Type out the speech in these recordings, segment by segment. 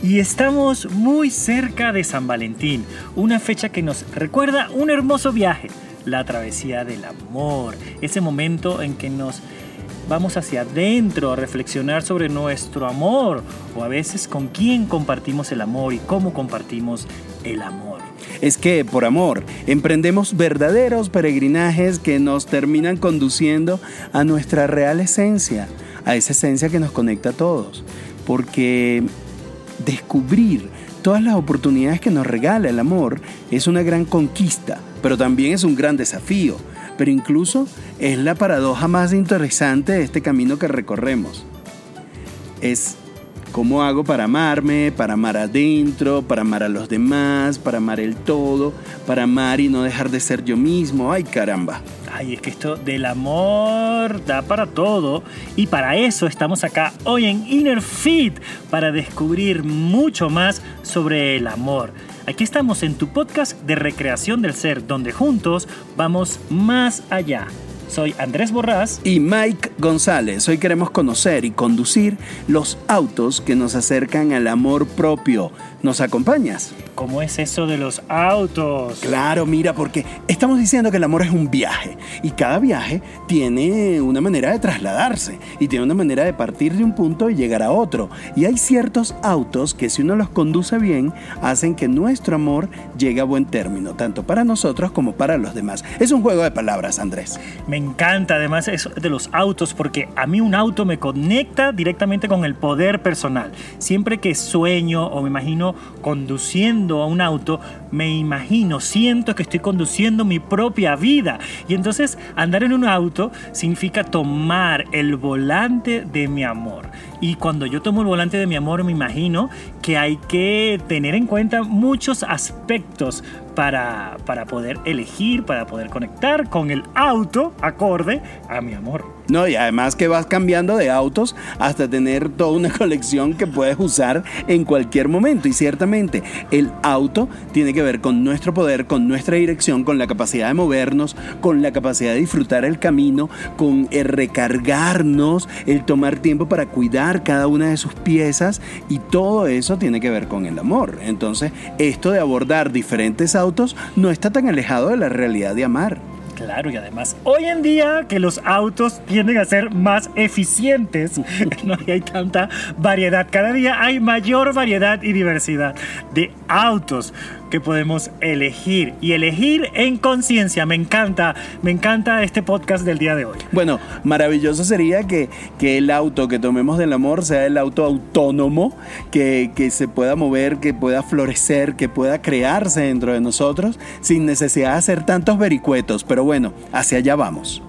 Y estamos muy cerca de San Valentín, una fecha que nos recuerda un hermoso viaje, la travesía del amor, ese momento en que nos vamos hacia adentro a reflexionar sobre nuestro amor o a veces con quién compartimos el amor y cómo compartimos el amor. Es que por amor emprendemos verdaderos peregrinajes que nos terminan conduciendo a nuestra real esencia, a esa esencia que nos conecta a todos. Porque descubrir todas las oportunidades que nos regala el amor es una gran conquista, pero también es un gran desafío. Pero incluso es la paradoja más interesante de este camino que recorremos. Es cómo hago para amarme, para amar adentro, para amar a los demás, para amar el todo, para amar y no dejar de ser yo mismo. Ay caramba. Ay, es que esto del amor da para todo y para eso estamos acá hoy en Inner Fit para descubrir mucho más sobre el amor. Aquí estamos en tu podcast de recreación del ser, donde juntos vamos más allá. Soy Andrés Borrás y Mike González. Hoy queremos conocer y conducir los autos que nos acercan al amor propio. ¿Nos acompañas? ¿Cómo es eso de los autos? Claro, mira, porque estamos diciendo que el amor es un viaje y cada viaje tiene una manera de trasladarse y tiene una manera de partir de un punto y llegar a otro. Y hay ciertos autos que si uno los conduce bien hacen que nuestro amor llegue a buen término, tanto para nosotros como para los demás. Es un juego de palabras, Andrés. Me encanta además eso de los autos porque a mí un auto me conecta directamente con el poder personal. Siempre que sueño o me imagino conduciendo a un auto, me imagino, siento que estoy conduciendo mi propia vida. Y entonces andar en un auto significa tomar el volante de mi amor. Y cuando yo tomo el volante de mi amor, me imagino que hay que tener en cuenta muchos aspectos para, para poder elegir, para poder conectar con el auto acorde a mi amor. No, y además que vas cambiando de autos hasta tener toda una colección que puedes usar en cualquier momento. Y ciertamente el auto tiene que ver con nuestro poder, con nuestra dirección, con la capacidad de movernos, con la capacidad de disfrutar el camino, con el recargarnos, el tomar tiempo para cuidar cada una de sus piezas. Y todo eso tiene que ver con el amor. Entonces, esto de abordar diferentes autos no está tan alejado de la realidad de amar. Claro, y además hoy en día que los autos tienden a ser más eficientes, no hay tanta variedad, cada día hay mayor variedad y diversidad de autos que podemos elegir y elegir en conciencia. Me encanta, me encanta este podcast del día de hoy. Bueno, maravilloso sería que, que el auto que tomemos del amor sea el auto autónomo, que, que se pueda mover, que pueda florecer, que pueda crearse dentro de nosotros sin necesidad de hacer tantos vericuetos. Pero bueno, hacia allá vamos.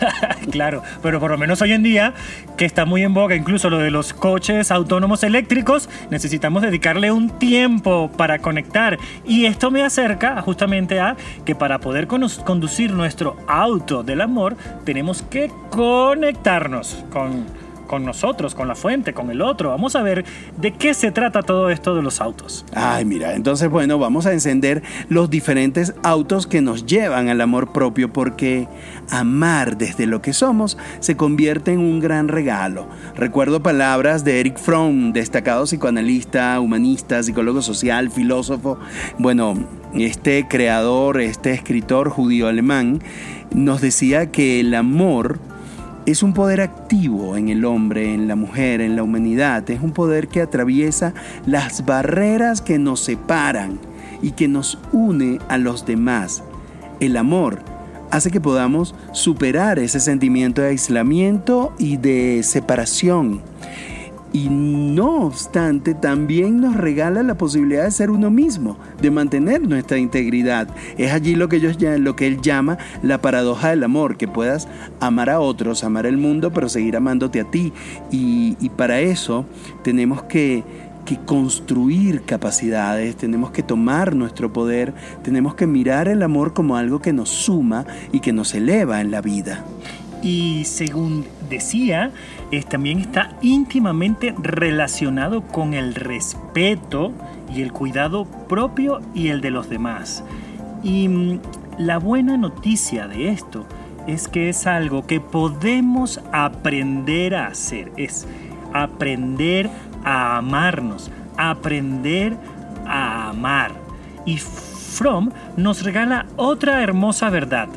claro, pero por lo menos hoy en día, que está muy en boga incluso lo de los coches autónomos eléctricos, necesitamos dedicarle un tiempo para conectar y esto me acerca justamente a que para poder conducir nuestro auto del amor tenemos que conectarnos con con nosotros, con la fuente, con el otro. Vamos a ver de qué se trata todo esto de los autos. Ay, mira, entonces bueno, vamos a encender los diferentes autos que nos llevan al amor propio porque amar desde lo que somos se convierte en un gran regalo. Recuerdo palabras de Eric Fromm, destacado psicoanalista, humanista, psicólogo social, filósofo. Bueno, este creador, este escritor judío alemán, nos decía que el amor es un poder activo en el hombre, en la mujer, en la humanidad. Es un poder que atraviesa las barreras que nos separan y que nos une a los demás. El amor hace que podamos superar ese sentimiento de aislamiento y de separación y no obstante también nos regala la posibilidad de ser uno mismo, de mantener nuestra integridad. Es allí lo que, ellos, lo que él llama la paradoja del amor, que puedas amar a otros, amar el mundo, pero seguir amándote a ti. Y, para eso tenemos que, que construir capacidades, tenemos que tomar nuestro poder, tenemos que mirar el amor como algo que nos suma y que nos eleva en la vida. Y según decía, también está íntimamente relacionado con el respeto y el cuidado propio y el de los demás. Y mm, la buena noticia de esto es que es algo que podemos aprender a hacer, es aprender a amarnos, aprender a amar. Y Fromm nos regala otra hermosa verdad.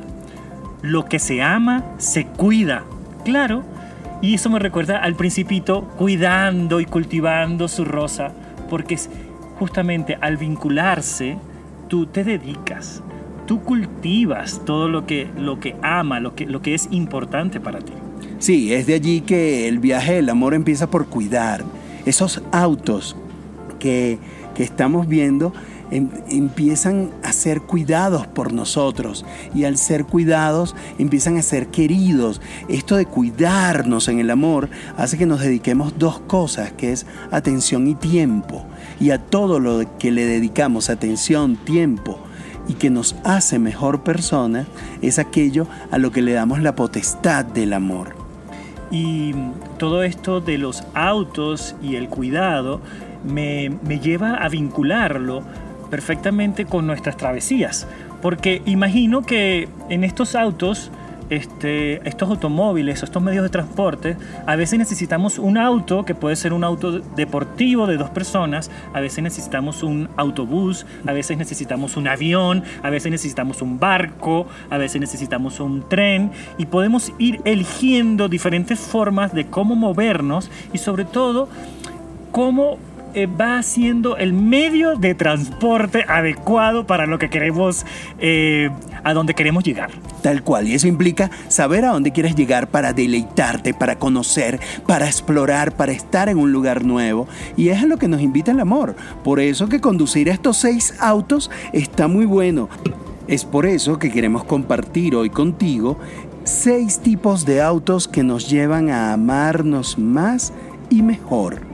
Lo que se ama se cuida. Claro, y eso me recuerda al principito cuidando y cultivando su rosa, porque justamente al vincularse, tú te dedicas, tú cultivas todo lo que, lo que ama, lo que, lo que es importante para ti. Sí, es de allí que el viaje del amor empieza por cuidar. Esos autos que, que estamos viendo empiezan a ser cuidados por nosotros y al ser cuidados empiezan a ser queridos. Esto de cuidarnos en el amor hace que nos dediquemos dos cosas, que es atención y tiempo. Y a todo lo que le dedicamos atención, tiempo y que nos hace mejor persona es aquello a lo que le damos la potestad del amor. Y todo esto de los autos y el cuidado me, me lleva a vincularlo perfectamente con nuestras travesías. Porque imagino que en estos autos, este, estos automóviles, estos medios de transporte, a veces necesitamos un auto que puede ser un auto deportivo de dos personas, a veces necesitamos un autobús, a veces necesitamos un avión, a veces necesitamos un barco, a veces necesitamos un tren y podemos ir eligiendo diferentes formas de cómo movernos y sobre todo cómo eh, va siendo el medio de transporte adecuado para lo que queremos, eh, a donde queremos llegar. Tal cual, y eso implica saber a dónde quieres llegar para deleitarte, para conocer, para explorar, para estar en un lugar nuevo. Y es a lo que nos invita el amor. Por eso que conducir estos seis autos está muy bueno. Es por eso que queremos compartir hoy contigo seis tipos de autos que nos llevan a amarnos más y mejor.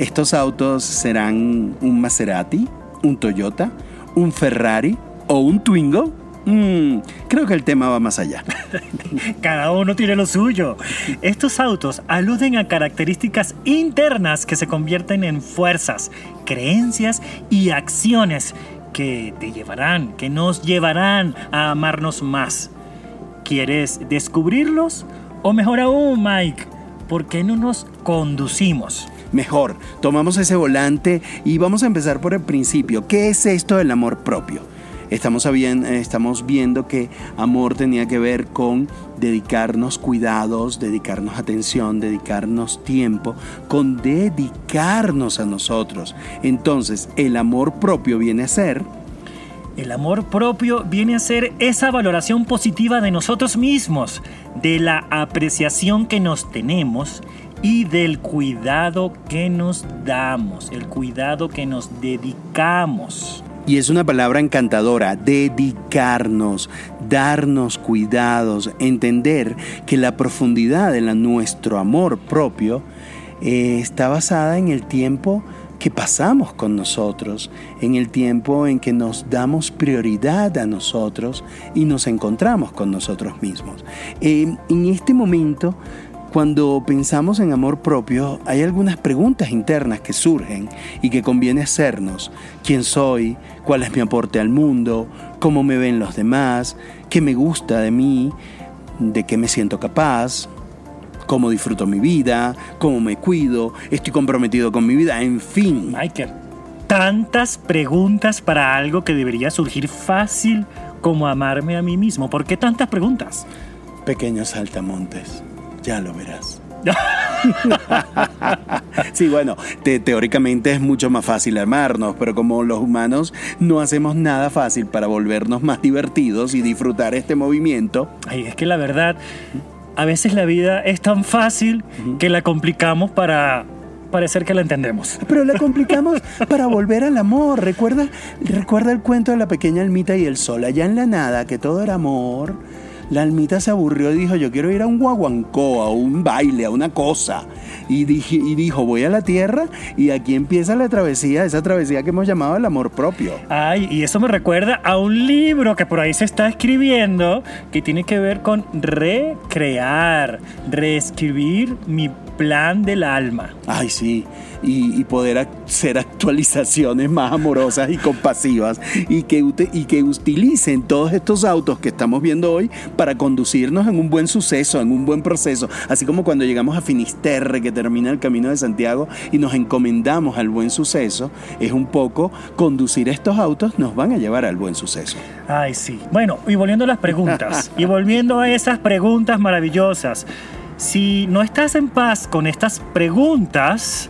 Estos autos serán un Maserati, un Toyota, un Ferrari o un Twingo. Mm, creo que el tema va más allá. Cada uno tiene lo suyo. Estos autos aluden a características internas que se convierten en fuerzas, creencias y acciones que te llevarán, que nos llevarán a amarnos más. ¿Quieres descubrirlos? O mejor aún, Mike, ¿por qué no nos conducimos? mejor. Tomamos ese volante y vamos a empezar por el principio. ¿Qué es esto del amor propio? Estamos, estamos viendo que amor tenía que ver con dedicarnos cuidados, dedicarnos atención, dedicarnos tiempo, con dedicarnos a nosotros. Entonces, el amor propio viene a ser... El amor propio viene a ser esa valoración positiva de nosotros mismos, de la apreciación que nos tenemos y del cuidado que nos damos, el cuidado que nos dedicamos. Y es una palabra encantadora, dedicarnos, darnos cuidados, entender que la profundidad de nuestro amor propio eh, está basada en el tiempo que pasamos con nosotros, en el tiempo en que nos damos prioridad a nosotros y nos encontramos con nosotros mismos. Eh, en este momento cuando pensamos en amor propio, hay algunas preguntas internas que surgen y que conviene hacernos. ¿Quién soy? ¿Cuál es mi aporte al mundo? ¿Cómo me ven los demás? ¿Qué me gusta de mí? ¿De qué me siento capaz? ¿Cómo disfruto mi vida? ¿Cómo me cuido? ¿Estoy comprometido con mi vida? En fin. Michael, tantas preguntas para algo que debería surgir fácil como amarme a mí mismo. ¿Por qué tantas preguntas? Pequeños saltamontes. Ya lo verás. sí, bueno, teóricamente es mucho más fácil amarnos, pero como los humanos no hacemos nada fácil para volvernos más divertidos y disfrutar este movimiento. Ay, es que la verdad, a veces la vida es tan fácil que la complicamos para parecer que la entendemos. Pero la complicamos para volver al amor. ¿Recuerda, recuerda el cuento de la pequeña almita y el sol allá en la nada, que todo era amor la almita se aburrió y dijo, yo quiero ir a un guaguancó, a un baile, a una cosa. Y, y dijo, voy a la tierra y aquí empieza la travesía, esa travesía que hemos llamado el amor propio. Ay, y eso me recuerda a un libro que por ahí se está escribiendo que tiene que ver con recrear, reescribir mi plan del alma. Ay, sí. Y, poder hacer actualizaciones más amorosas y compasivas y que, y que utilicen todos estos autos que estamos viendo hoy para conducirnos en un buen suceso, en un buen proceso. Así como cuando llegamos a Finisterre, que termina el camino de Santiago, y nos encomendamos al buen suceso, es un poco conducir estos autos nos van a llevar al buen suceso. Ay, sí. Bueno, y volviendo a las preguntas, y volviendo a esas preguntas maravillosas. Si no estás en paz con estas preguntas,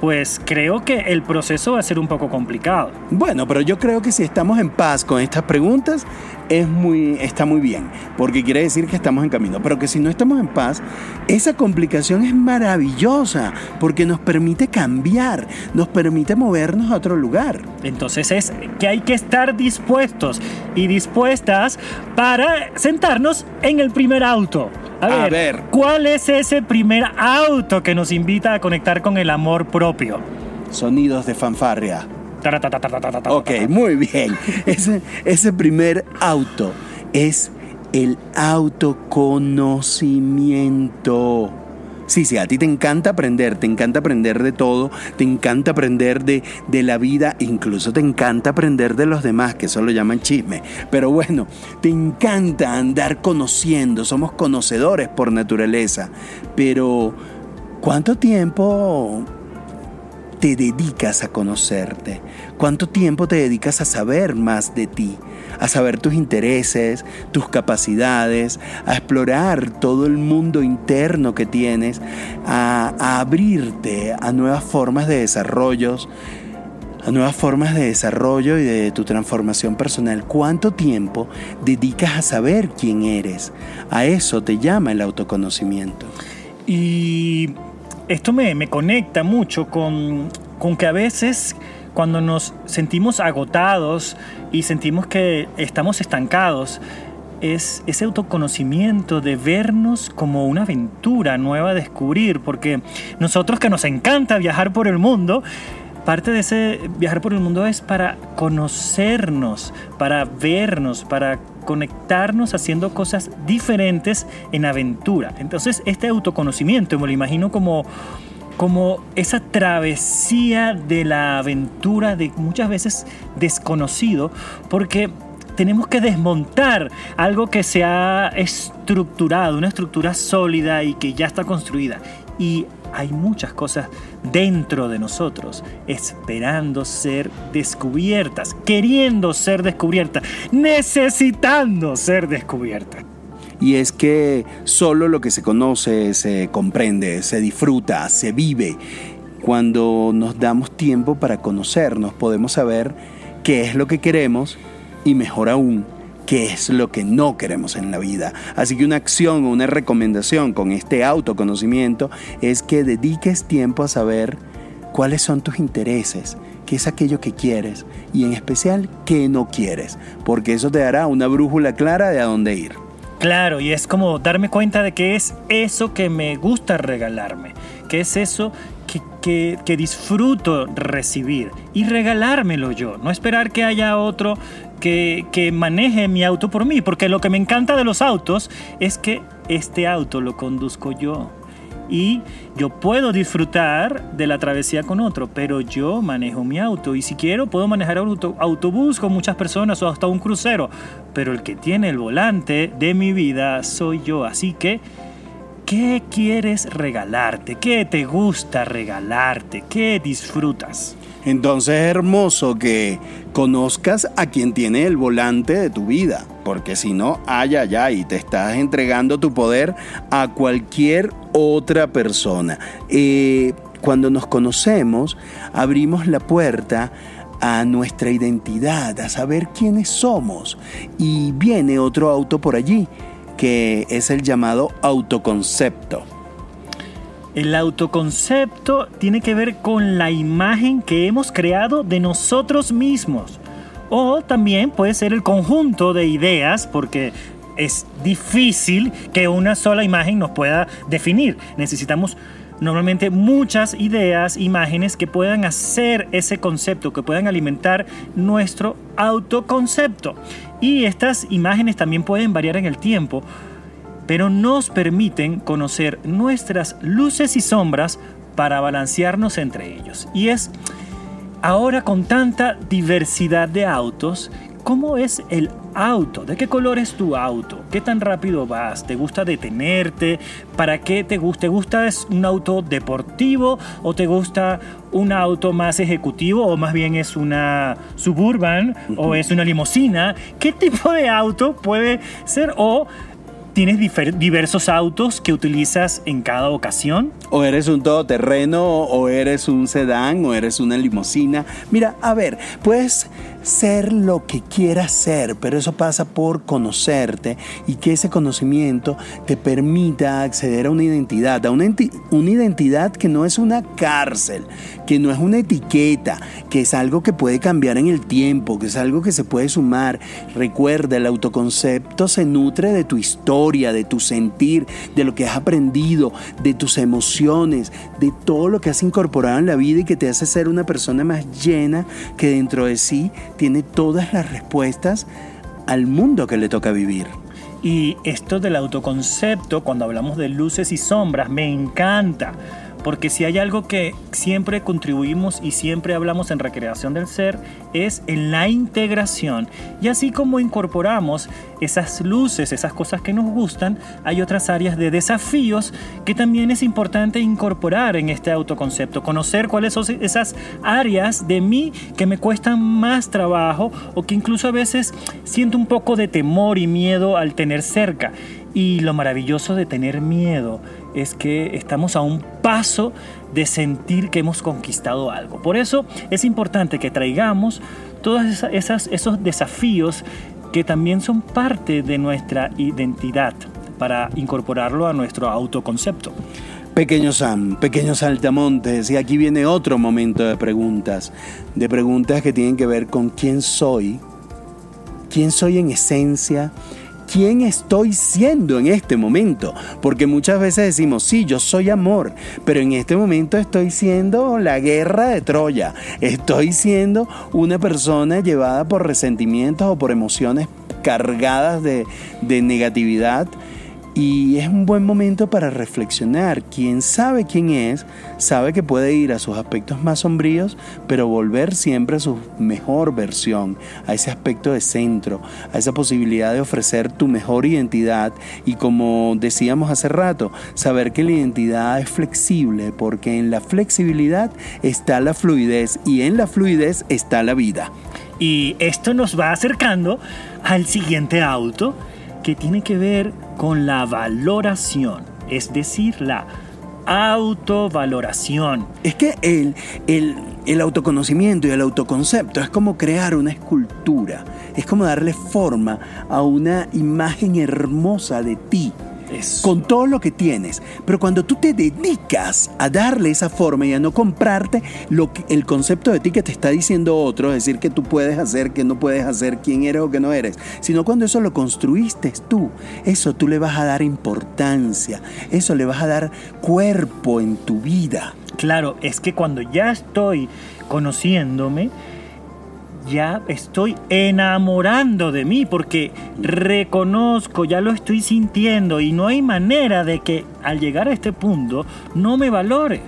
pues creo que el proceso va a ser un poco complicado. Bueno, pero yo creo que si estamos en paz con estas preguntas, es muy, está muy bien, porque quiere decir que estamos en camino. Pero que si no estamos en paz, esa complicación es maravillosa, porque nos permite cambiar, nos permite movernos a otro lugar. Entonces es que hay que estar dispuestos y dispuestas para sentarnos en el primer auto a ver, ¿cuál es ese primer auto que nos invita a conectar con el amor propio? Sonidos de fanfarria. Ok, muy bien. Ese, ese primer auto es el autoconocimiento. Sí, sí, a ti te encanta aprender, te encanta aprender de todo, te encanta aprender de, de, la vida, incluso te encanta aprender de los demás, que eso lo llaman chisme. Pero bueno, te encanta andar conociendo, somos conocedores por naturaleza. Pero, ¿cuánto tiempo te dedicas a conocerte? ¿Cuánto tiempo te dedicas a saber más de ti? A saber tus intereses, tus capacidades, a explorar todo el mundo interno que tienes, a, abrirte a nuevas formas de desarrollos, a nuevas formas de desarrollo y de tu transformación personal. ¿Cuánto tiempo dedicas a saber quién eres? A eso te llama el autoconocimiento. Y esto me, me conecta mucho con, con que a veces cuando nos sentimos agotados y sentimos que estamos estancados, es ese autoconocimiento de vernos como una aventura nueva a descubrir, porque nosotros que nos encanta viajar por el mundo, parte de ese viajar por el mundo es para conocernos, para vernos, para conectarnos haciendo cosas diferentes en aventura. Entonces, este autoconocimiento me lo imagino como como esa travesía de la aventura de muchas veces desconocido, porque tenemos que desmontar algo que se ha estructurado, una estructura sólida y que ya está construida. Y hay muchas cosas dentro de nosotros esperando ser descubiertas, queriendo ser descubiertas, necesitando ser descubiertas. Y es que solo lo que se conoce se comprende, se disfruta, se vive. Cuando nos damos tiempo para conocernos podemos saber qué es lo que queremos y mejor aún, qué es lo que no queremos en la vida. Así que una acción o una recomendación con este autoconocimiento es que dediques tiempo a saber cuáles son tus intereses, qué es aquello que quieres y en especial qué no quieres, porque eso te dará una brújula clara de a dónde ir. Claro, y es como darme cuenta de que es eso que me gusta regalarme, que es eso que, que, disfruto recibir y regalármelo yo, no esperar que haya otro que, que, maneje mi auto por mí, porque lo que me encanta de los autos es que este auto lo conduzco yo y yo puedo disfrutar de la travesía con otro, pero yo manejo mi auto y si quiero puedo manejar un autobús con muchas personas o hasta un crucero, pero el que tiene el volante de mi vida soy yo, así que ¿qué quieres regalarte? ¿Qué te gusta regalarte? ¿Qué disfrutas? Entonces es hermoso que conozcas a quien tiene el volante de tu vida, porque si no, ay, ay, ay, te estás entregando tu poder a cualquier otra persona. Eh, cuando nos conocemos, abrimos la puerta a nuestra identidad, a saber quiénes somos. Y viene otro auto por allí, que es el llamado autoconcepto. El autoconcepto tiene que ver con la imagen que hemos creado de nosotros mismos. O también puede ser el conjunto de ideas, porque es difícil que una sola imagen nos pueda definir. Necesitamos normalmente muchas ideas, imágenes que puedan hacer ese concepto, que puedan alimentar nuestro autoconcepto. Y estas imágenes también pueden variar en el tiempo pero nos permiten conocer nuestras luces y sombras para balancearnos entre ellos. Y es ahora con tanta diversidad de autos, ¿cómo es el auto? ¿De qué color es tu auto? ¿Qué tan rápido vas? ¿Te gusta detenerte? ¿Para qué te gusta? ¿Te gusta es un auto deportivo o te gusta un auto más ejecutivo o más bien es una suburban o es una limusina? ¿Qué tipo de auto puede ser? O ¿Tienes diversos autos que utilizas en cada ocasión? O eres un todoterreno, o eres un sedán, o eres una limusina. Mira, a ver, puedes ser lo que quieras ser, pero eso pasa por conocerte y que ese conocimiento te permita acceder a una identidad, a una, una identidad que no es una cárcel, que no es una etiqueta, que es algo que puede cambiar en el tiempo, que es algo que se puede sumar. Recuerda, el autoconcepto se nutre de tu historia, de tu sentir, de lo que has aprendido, de tus emociones, de todo lo que has incorporado en la vida y que te hace ser una persona más llena que dentro de sí tiene todas las respuestas al mundo que le toca vivir. Y esto del autoconcepto, cuando hablamos de luces y sombras, me encanta porque si hay algo que siempre contribuimos y siempre hablamos en recreación del ser, es en la integración. Y así como incorporamos esas luces, esas cosas que nos gustan, hay otras áreas de desafíos que también es importante incorporar en este autoconcepto. Conocer cuáles son esas áreas de mí que me cuestan más trabajo o que incluso a veces siento un poco de temor y miedo al tener cerca. Y lo maravilloso de tener miedo es que estamos a un paso de sentir que hemos conquistado algo. Por eso es importante que traigamos todos esos desafíos que también son parte de nuestra identidad para incorporarlo a nuestro autoconcepto. Pequeño Sam, pequeños saltamontes, y aquí viene otro momento de preguntas, de preguntas que tienen que ver con quién soy, quién soy en esencia, quién estoy siendo en este momento. Porque muchas veces decimos, sí, yo soy amor, pero en este momento estoy siendo la guerra de Troya. Estoy siendo una persona llevada por resentimientos o por emociones cargadas de, de negatividad y es un buen momento para reflexionar. Quien sabe quién es, sabe que puede ir a sus aspectos más sombríos, pero volver siempre a su mejor versión, a ese aspecto de centro, a esa posibilidad de ofrecer tu mejor identidad y como decíamos hace rato, saber que la identidad es flexible, porque en la flexibilidad está la fluidez y en la fluidez está la vida. Y esto nos va acercando al siguiente auto que tiene que ver con la valoración, es decir, la autovaloración. Es que el, el, el, autoconocimiento y el autoconcepto es como crear una escultura, es como darle forma a una imagen hermosa de ti con todo lo que tienes. Pero cuando tú te dedicas a darle esa forma y a no comprarte lo que, el concepto de ti que te está diciendo otro, es decir, que tú puedes hacer, que no puedes hacer, quién eres o que no eres, sino cuando eso lo construiste tú, eso tú le vas a dar importancia, eso le vas a dar cuerpo en tu vida. Claro, es que cuando ya estoy conociéndome, ya estoy enamorando de mí porque reconozco, ya lo estoy sintiendo y no hay manera de que al llegar a este punto no me valore.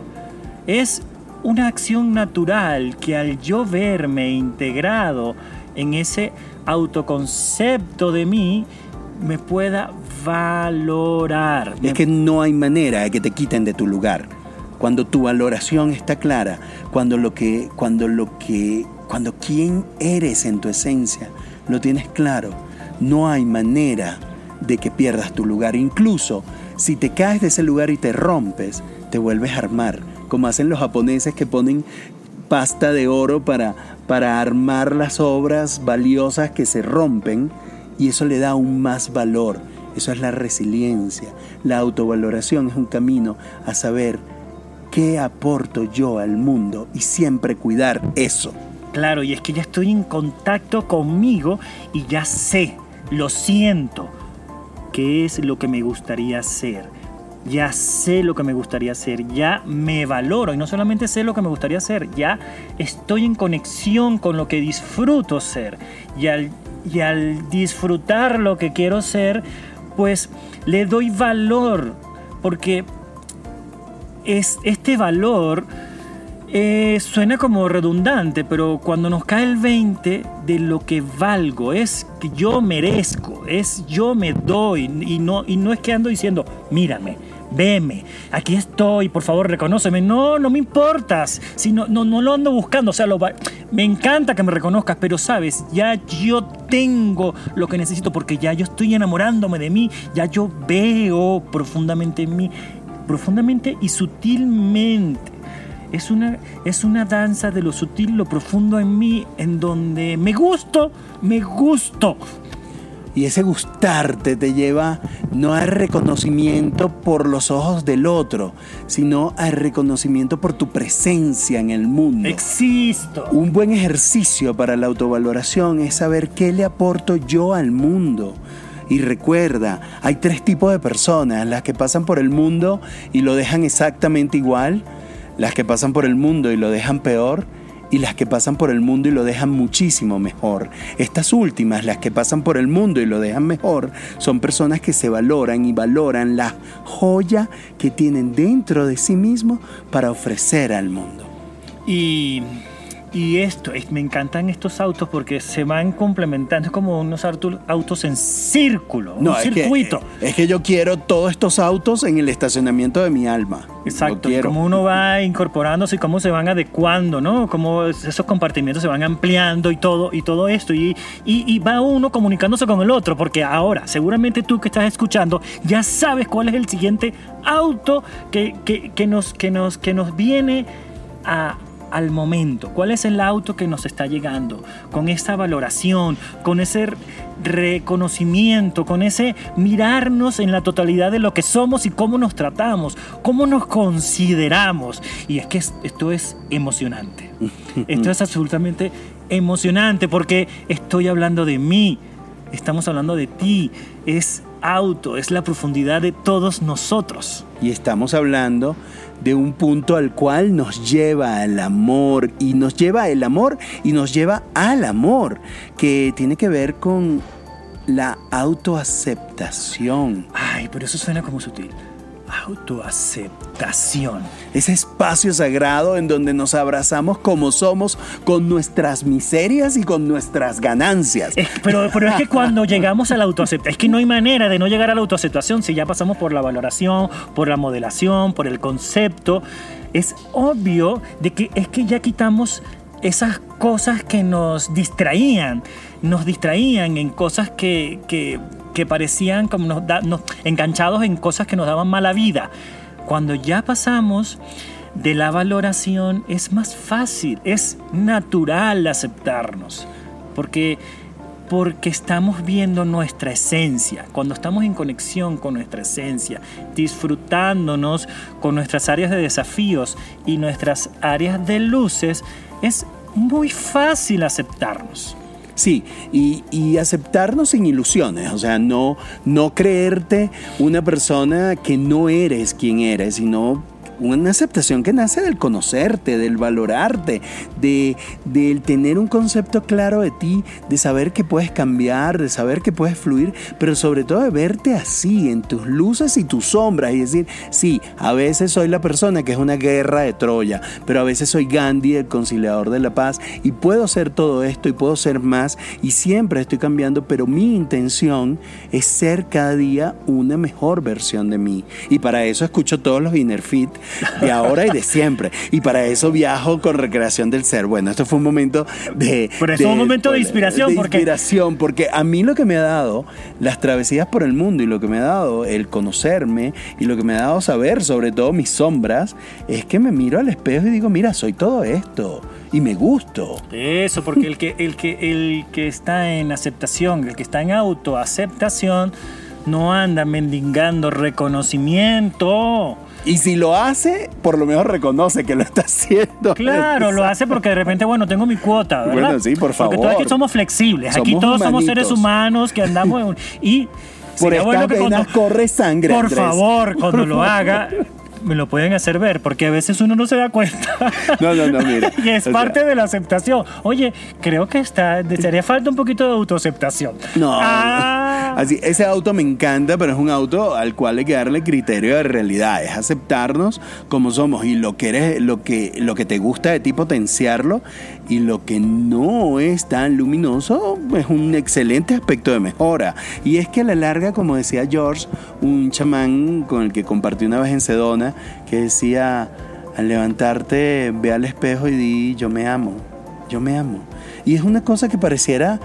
Es una acción natural que al yo verme integrado en ese autoconcepto de mí, me pueda valorar. Es que no hay manera de que te quiten de tu lugar. Cuando tu valoración está clara, cuando lo que, cuando lo que cuando quién eres en tu esencia lo tienes claro, no hay manera de que pierdas tu lugar. Incluso si te caes de ese lugar y te rompes, te vuelves a armar, como hacen los japoneses que ponen pasta de oro para, para armar las obras valiosas que se rompen y eso le da aún más valor. Eso es la resiliencia. La autovaloración es un camino a saber qué aporto yo al mundo y siempre cuidar eso. Claro, y es que ya estoy en contacto conmigo y ya sé, lo siento, qué es lo que me gustaría hacer. Ya sé lo que me gustaría hacer, ya me valoro y no solamente sé lo que me gustaría hacer, ya estoy en conexión con lo que disfruto ser. Y al, y al disfrutar lo que quiero ser, pues le doy valor, porque es, este valor eh, suena como redundante, pero cuando nos cae el 20 de lo que valgo, es que yo merezco, es yo me doy, y no, y no es que ando diciendo, mírame, veme, aquí estoy, por favor, reconóceme. No, no me importas. Si no, no, no lo ando buscando. O sea, lo, me encanta que me reconozcas, pero sabes, ya yo tengo lo que necesito porque ya yo estoy enamorándome de mí, ya yo veo profundamente en mí, profundamente y sutilmente. Es una, es una danza de lo sutil, lo profundo en mí, en donde me gusto, me gusto. Y ese gustarte te lleva no al reconocimiento por los ojos del otro, sino al reconocimiento por tu presencia en el mundo. Existo. Un buen ejercicio para la autovaloración es saber qué le aporto yo al mundo. Y recuerda, hay tres tipos de personas, las que pasan por el mundo y lo dejan exactamente igual, las que pasan por el mundo y lo dejan peor, y las que pasan por el mundo y lo dejan muchísimo mejor. Estas últimas, las que pasan por el mundo y lo dejan mejor, son personas que se valoran y valoran la joya que tienen dentro de sí mismos para ofrecer al mundo. Y y esto, me encantan estos autos porque se van complementando, es como unos autos en círculo, un circuito. es que yo quiero todos estos autos en el estacionamiento de mi alma. Exacto, como uno va incorporándose y cómo se van adecuando, ¿no? Cómo esos compartimientos se van ampliando y todo, y todo esto. Y, y, va uno comunicándose con el otro, porque ahora, seguramente tú que estás escuchando, ya sabes cuál es el siguiente auto que, que, que nos, que, nos, que nos viene a, al momento, cuál es el auto que nos está llegando, con esa valoración, con ese reconocimiento, con ese mirarnos en la totalidad de lo que somos y cómo nos tratamos, cómo nos consideramos. Y es que esto es emocionante. Esto es absolutamente emocionante porque estoy hablando de mí, estamos hablando de ti, es auto, es la profundidad de todos nosotros. Y estamos hablando de un punto al cual nos lleva al amor y nos lleva el amor y nos lleva al amor, que tiene que ver con la autoaceptación. Ay, pero eso suena como sutil. Autoaceptación. Ese espacio sagrado en donde nos abrazamos como somos con nuestras miserias y con nuestras ganancias. pero, pero es que cuando llegamos a la autoaceptación, es que no hay manera de no llegar a la autoaceptación si ya pasamos por la valoración, por la modelación, por el concepto. Es obvio de que es que ya quitamos esas cosas que nos distraían, nos distraían en cosas que, que que parecían como enganchados en cosas que nos daban mala vida. Cuando ya pasamos de la valoración es más fácil, es natural aceptarnos, porque porque estamos viendo nuestra esencia. Cuando estamos en conexión con nuestra esencia, disfrutándonos con nuestras áreas de desafíos y nuestras áreas de luces, es muy fácil aceptarnos. Sí, y, aceptarnos sin ilusiones, o sea, no, no creerte una persona que no eres quien eres, sino una aceptación que nace del conocerte, del valorarte, de, del tener un concepto claro de ti, de saber que puedes cambiar, de saber que puedes fluir, pero sobre todo de verte así, en tus luces y tus sombras, y decir, sí, a veces soy la persona que es una guerra de Troya, pero a veces soy Gandhi, el conciliador de la paz, y puedo ser todo esto y puedo ser más, y siempre estoy cambiando, pero mi intención es ser cada día una mejor versión de mí. Y para eso escucho todos los Inner Fit de ahora y de siempre. Y para eso viajo con Recreación del Ser. Bueno, esto fue un momento de... Pero es un momento de inspiración. De porque... inspiración, porque a mí lo que me ha dado las travesías por el mundo y lo que me ha dado el conocerme y lo que me ha dado saber sobre todo mis sombras es que me miro al espejo y digo, mira, soy todo esto y me gusto. Eso, porque el que, el que, el que está en aceptación, el que está en autoaceptación, no anda mendigando reconocimiento. Y si lo hace, por lo menos reconoce que lo está haciendo. Claro, lo hace porque de repente, bueno, tengo mi cuota, ¿verdad? Bueno, sí, por favor. Porque todos aquí somos flexibles. aquí todos somos seres humanos que andamos y por esta corre sangre. Por favor, cuando lo haga, me lo pueden hacer ver, porque a veces uno no se da cuenta. No, no, no, mira. y es parte de la aceptación. Oye, creo que está, desearía falta un poquito de autoaceptación. No. Ah. Así, ese auto me encanta, pero es un auto al cual hay que darle criterio de realidad. Es aceptarnos como somos y lo que eres, lo que, lo que te gusta de ti potenciarlo y lo que no es tan luminoso es un excelente aspecto de mejora. Y es que a la larga, como decía George, un chamán con el que compartí una vez en Sedona, que decía, al levantarte, ve al espejo y di, yo me amo, yo me amo. Y es una cosa que pareciera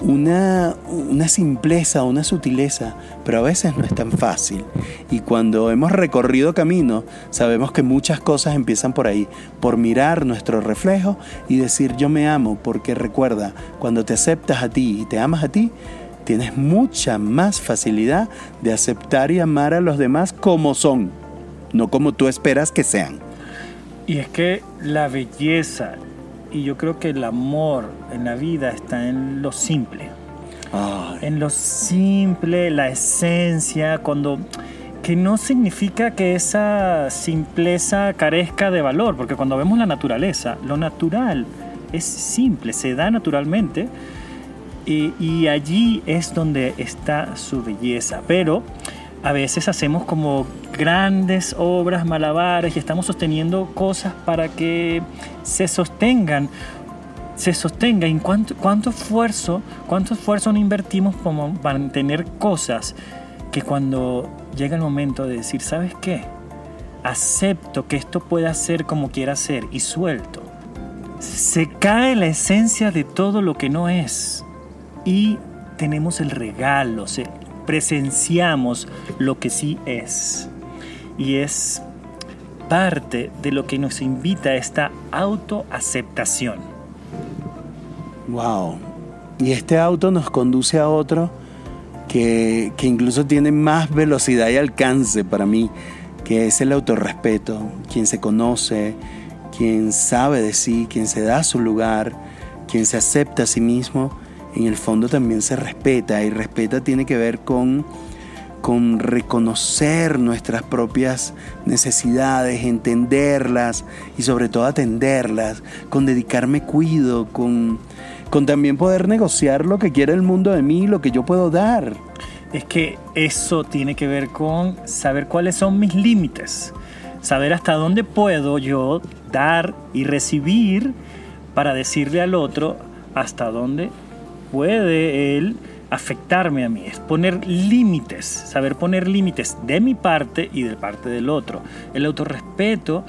una, una simpleza, una sutileza, pero a veces no es tan fácil. Y cuando hemos recorrido camino, sabemos que muchas cosas empiezan por ahí, por mirar nuestro reflejo y decir yo me amo, porque recuerda, cuando te aceptas a ti y te amas a ti, tienes mucha más facilidad de aceptar y amar a los demás como son, no como tú esperas que sean. Y es que la belleza y yo creo que el amor en la vida está en lo simple. Ay, En lo simple, la esencia, cuando que no significa que esa simpleza carezca de valor, porque cuando vemos la naturaleza, lo natural es simple, se da naturalmente y, y allí es donde está su belleza. Pero a veces hacemos como grandes obras malabares y estamos sosteniendo cosas para que se sostengan se sostenga. En cuánto, cuánto esfuerzo cuánto esfuerzo no invertimos como mantener cosas que cuando llega el momento de decir sabes qué acepto que esto pueda ser como quiera ser y suelto. Se cae la esencia de todo lo que no es. Y tenemos el regalo se, presenciamos lo que sí es y es parte de lo que nos invita a esta autoaceptación. wow. Y este auto nos conduce a otro que, que incluso tiene más velocidad y alcance para mí, que es el autorrespeto, quien se conoce, quien sabe de sí, quien se da su lugar, quien se acepta a sí mismo, en el fondo también se respeta y respeta tiene que ver con, con reconocer nuestras propias necesidades, entenderlas y sobre todo atenderlas, con dedicarme cuido, con, con también poder negociar lo que quiere el mundo de mí, lo que yo puedo dar. Es que eso tiene que ver con saber cuáles son mis límites, saber hasta dónde puedo yo dar y recibir para decirle al otro hasta dónde puede él afectarme a mí, es poner límites, saber poner límites de mi parte y de parte del otro. El autorrespeto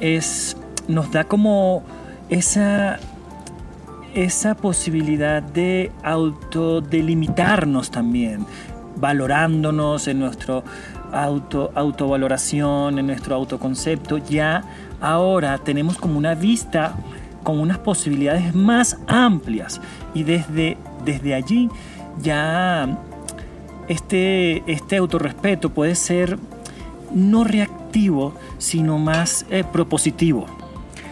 es, nos da como esa, esa posibilidad de autodelimitarnos también, valorándonos en nuestro auto, autovaloración, en nuestro autoconcepto. Ya ahora tenemos como una vista con unas posibilidades más amplias y desde, desde allí ya este, este autorrespeto puede ser no reactivo, sino más eh, propositivo.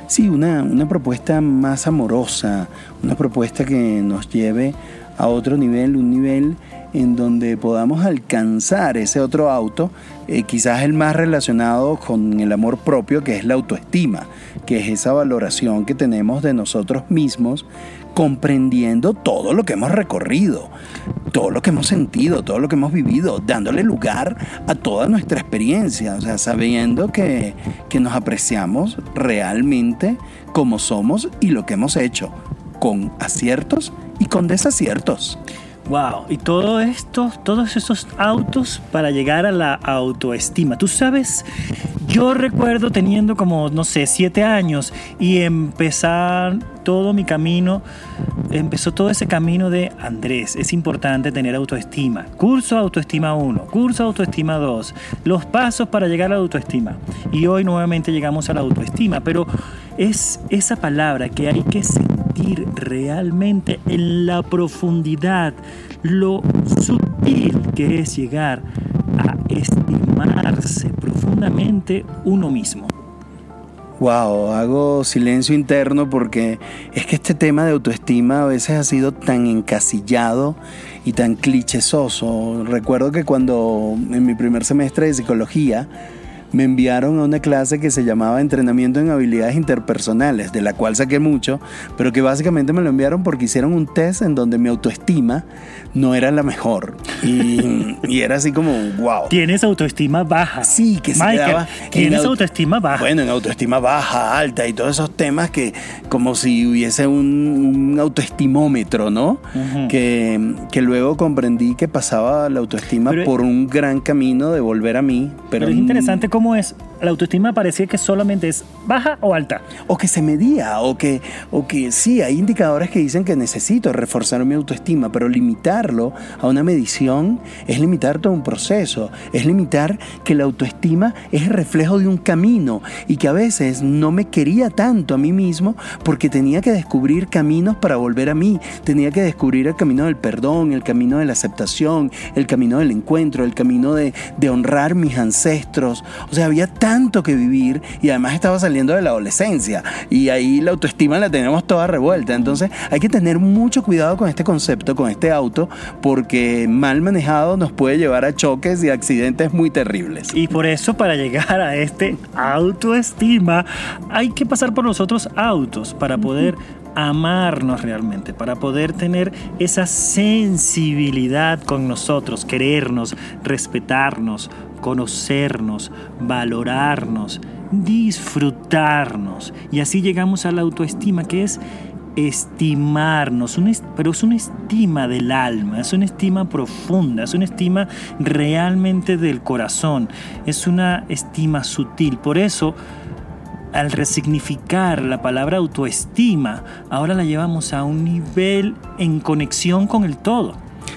Sí, una, una propuesta más amorosa, una propuesta que nos lleve a otro nivel, un nivel en donde podamos alcanzar ese otro auto, eh, quizás el más relacionado con el amor propio, que es la autoestima, que es esa valoración que tenemos de nosotros mismos, comprendiendo todo lo que hemos recorrido, todo lo que hemos sentido, todo lo que hemos vivido, dándole lugar a toda nuestra experiencia, o sea, sabiendo que, que nos apreciamos realmente como somos y lo que hemos hecho, con aciertos y con desaciertos. Wow, y todo esto, todos esos autos para llegar a la autoestima. Tú sabes, yo recuerdo teniendo como, no sé, siete años y empezar todo mi camino, empezó todo ese camino de Andrés, es importante tener autoestima. Curso autoestima 1, curso autoestima 2, los pasos para llegar a la autoestima. Y hoy nuevamente llegamos a la autoestima, pero es esa palabra que hay que sentir realmente en la profundidad, lo sutil que es llegar a estimarse profundamente uno mismo. Wow, hago silencio interno porque es que este tema de autoestima a veces ha sido tan encasillado y tan clichésoso. Recuerdo que cuando en mi primer semestre de psicología me enviaron a una clase que se llamaba Entrenamiento en Habilidades Interpersonales, de la cual saqué mucho, pero que básicamente me lo enviaron porque hicieron un test en donde mi autoestima no era la mejor. Y, y era así como, wow. Tienes autoestima baja. Sí, que se Michael, quedaba en Tienes auto- autoestima baja. Bueno, en autoestima baja, alta y todos esos temas que como si hubiese un, un autoestimómetro, ¿no? Ujú. que, que luego comprendí que pasaba la autoestima Pero- por un gran camino de volver a mí. Pero, Pero es interesante cómo es. La autoestima parecía que solamente es baja o alta. O que se medía, o que, o que sí, hay indicadores que dicen que necesito reforzar mi autoestima, pero limitarlo a una medición es limitar todo un proceso, es limitar que la autoestima es el reflejo de un camino y que a veces no me quería tanto a mí mismo porque tenía que descubrir caminos para volver a mí, tenía que descubrir el camino del perdón, el camino de la aceptación, el camino del encuentro, el camino de, honrar mis ancestros. O sea, había que vivir y además estaba saliendo de la adolescencia y ahí la autoestima la tenemos toda revuelta. Entonces hay que tener mucho cuidado con este concepto, con este auto, porque mal manejado nos puede llevar a choques y accidentes muy terribles. Y por eso, para llegar a este autoestima, hay que pasar por los otros autos para poder amarnos realmente, para poder tener esa sensibilidad con nosotros, querernos, respetarnos, conocernos, valorarnos, disfrutarnos. Y así llegamos a la autoestima, que es estimarnos, pero es una estima del alma, es una estima profunda, es una estima realmente del corazón, es una estima sutil. Por eso, al resignificar la palabra autoestima, ahora la llevamos a un nivel en conexión con el todo.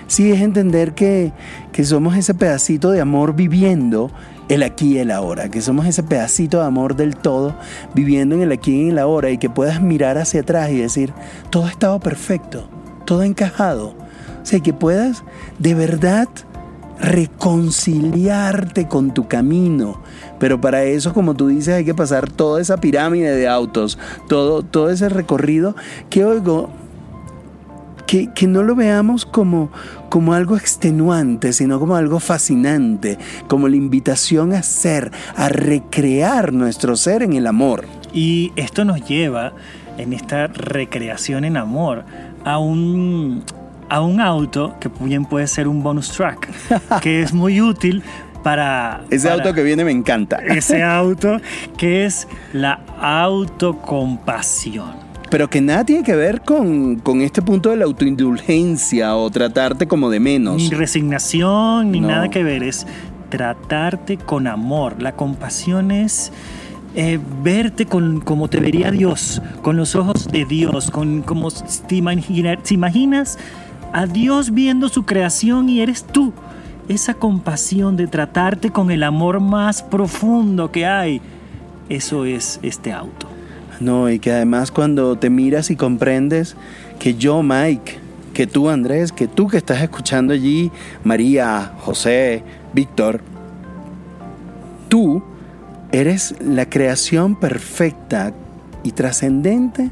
Sí, es entender que, que somos ese pedacito de amor viviendo el aquí y el ahora, que somos ese pedacito de amor del todo viviendo en el aquí y el ahora y que puedas mirar hacia atrás y decir, todo ha estado perfecto, todo ha encajado. O sea, que puedas de verdad reconciliarte con tu camino. Pero para eso, como tú dices, hay que pasar toda esa pirámide de autos, todo, todo ese recorrido que oigo, que, que no lo veamos como, como algo extenuante, sino como algo fascinante, como la invitación a ser, a recrear nuestro ser en el amor. Y esto nos lleva en esta recreación en amor a un, a un auto que bien puede ser un bonus track, que es muy útil para... Ese para- auto que viene me encanta. Ese auto que es la autocompasión. Pero que nada tiene que ver con, con este punto de la autoindulgencia o tratarte como de menos. Ni resignación, ni No. nada que ver. Es tratarte con amor. La compasión es eh, verte con, como te vería Dios, con los ojos de Dios, con como te, imagina- te imaginas a Dios viendo su creación y eres tú. Esa compasión de tratarte con el amor más profundo que hay. Eso es este auto. No, y que además cuando te miras y comprendes que yo, Mike, que tú, Andrés, que tú que estás escuchando allí, María, José, Víctor, tú eres la creación perfecta y trascendente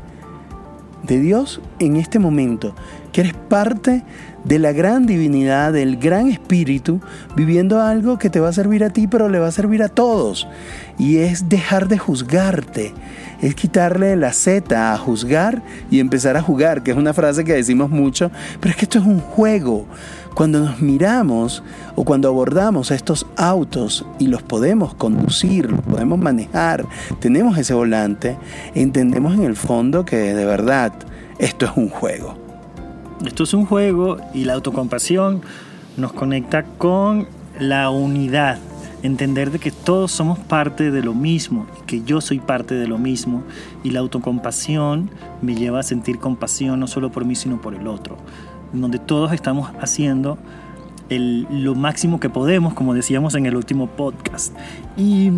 de Dios en este momento, que eres parte de la gran divinidad, del gran espíritu, viviendo algo que te va a servir a ti, pero le va a servir a todos. Y es dejar de juzgarte, es quitarle la Z a juzgar y empezar a jugar, que es una frase que decimos mucho, pero es que esto es un juego. Cuando nos miramos o cuando abordamos estos autos y los podemos conducir, los podemos manejar, tenemos ese volante, entendemos en el fondo que de verdad esto es un juego. Esto es un juego y la autocompasión nos conecta con la unidad. Entender de que todos somos parte de lo mismo, que yo soy parte de lo mismo y la autocompasión me lleva a sentir compasión no solo por mí sino por el otro, donde todos estamos haciendo lo máximo que podemos, como decíamos en el último podcast. Y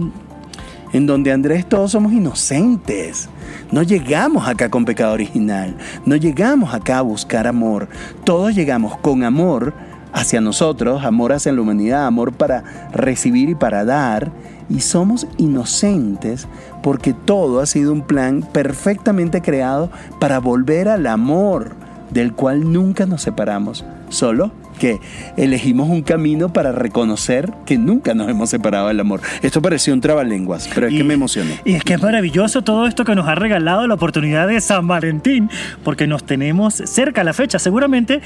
en donde Andrés todos somos inocentes. No llegamos acá con pecado original, no llegamos acá a buscar amor. Todos llegamos con amor hacia nosotros, amor hacia la humanidad, amor para recibir y para dar. Y somos inocentes porque todo ha sido un plan perfectamente creado para volver al amor del cual nunca nos separamos, solo que elegimos un camino para reconocer que nunca nos hemos separado del amor. Esto parecía un trabalenguas, pero es que me emocioné. Y es que es maravilloso todo esto que nos ha regalado la oportunidad de San Valentín, porque nos tenemos cerca la fecha. Seguramente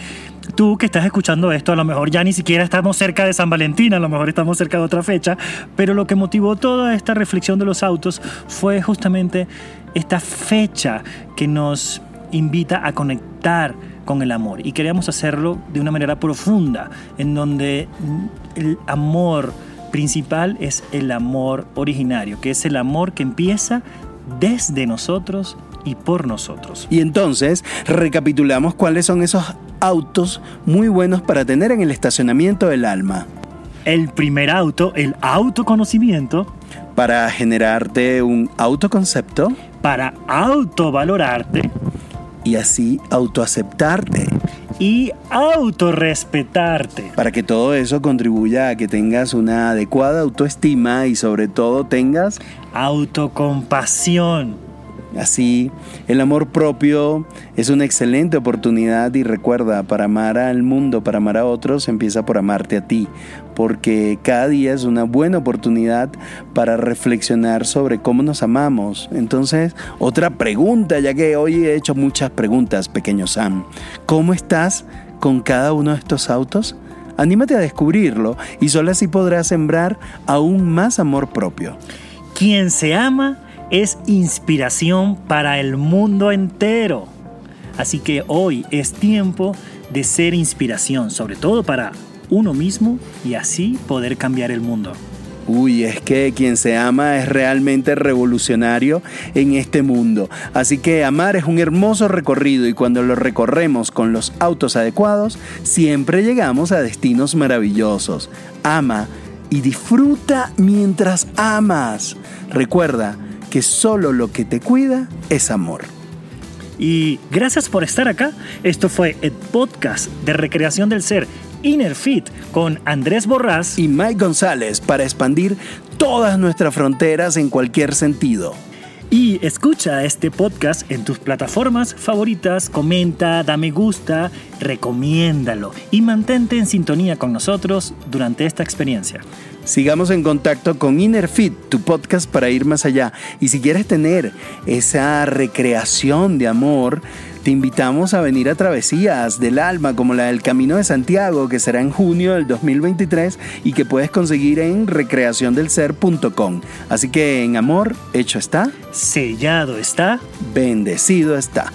tú que estás escuchando esto, a lo mejor ya ni siquiera estamos cerca de San Valentín, a lo mejor estamos cerca de otra fecha, pero lo que motivó toda esta reflexión de los autos fue justamente esta fecha que nos invita a conectar con el amor y queríamos hacerlo de una manera profunda, en donde el amor principal es el amor originario, que es el amor que empieza desde nosotros y por nosotros. Y entonces recapitulamos cuáles son esos autos muy buenos para tener en el estacionamiento del alma. El primer auto, el autoconocimiento. Para generarte un autoconcepto. Para autovalorarte. Y así autoaceptarte. Y autorrespetarte. Para que todo eso contribuya a que tengas una adecuada autoestima y sobre todo tengas autocompasión Así, el amor propio es una excelente oportunidad y recuerda, para amar al mundo, para amar a otros, empieza por amarte a ti, porque cada día es una buena oportunidad para reflexionar sobre cómo nos amamos. Entonces, otra pregunta, ya que hoy he hecho muchas preguntas, pequeño Sam, ¿cómo estás con cada uno de estos autos? Anímate a descubrirlo y solo así podrás sembrar aún más amor propio. Quien se ama, es inspiración para el mundo entero. Así que hoy es tiempo de ser inspiración, sobre todo para uno mismo y así poder cambiar el mundo. Uy, es que quien se ama es realmente revolucionario en este mundo. Así que amar es un hermoso recorrido y cuando lo recorremos con los autos adecuados, siempre llegamos a destinos maravillosos. Ama y disfruta mientras amas. Recuerda, que solo lo que te cuida es amor. Y gracias por estar acá. Esto fue el podcast de recreación del ser Inner Fit con Andrés Borrás y Mike González para expandir todas nuestras fronteras en cualquier sentido. Y escucha este podcast en tus plataformas favoritas, comenta, da me gusta, recomiéndalo y mantente en sintonía con nosotros durante esta experiencia. Sigamos en contacto con Innerfit, tu podcast para ir más allá. Y si quieres tener esa recreación de amor, te invitamos a venir a travesías del alma como la del Camino de Santiago, que será en junio del 2023 y que puedes conseguir en recreaciondelser.com. Así que en amor, hecho está, sellado está, bendecido está.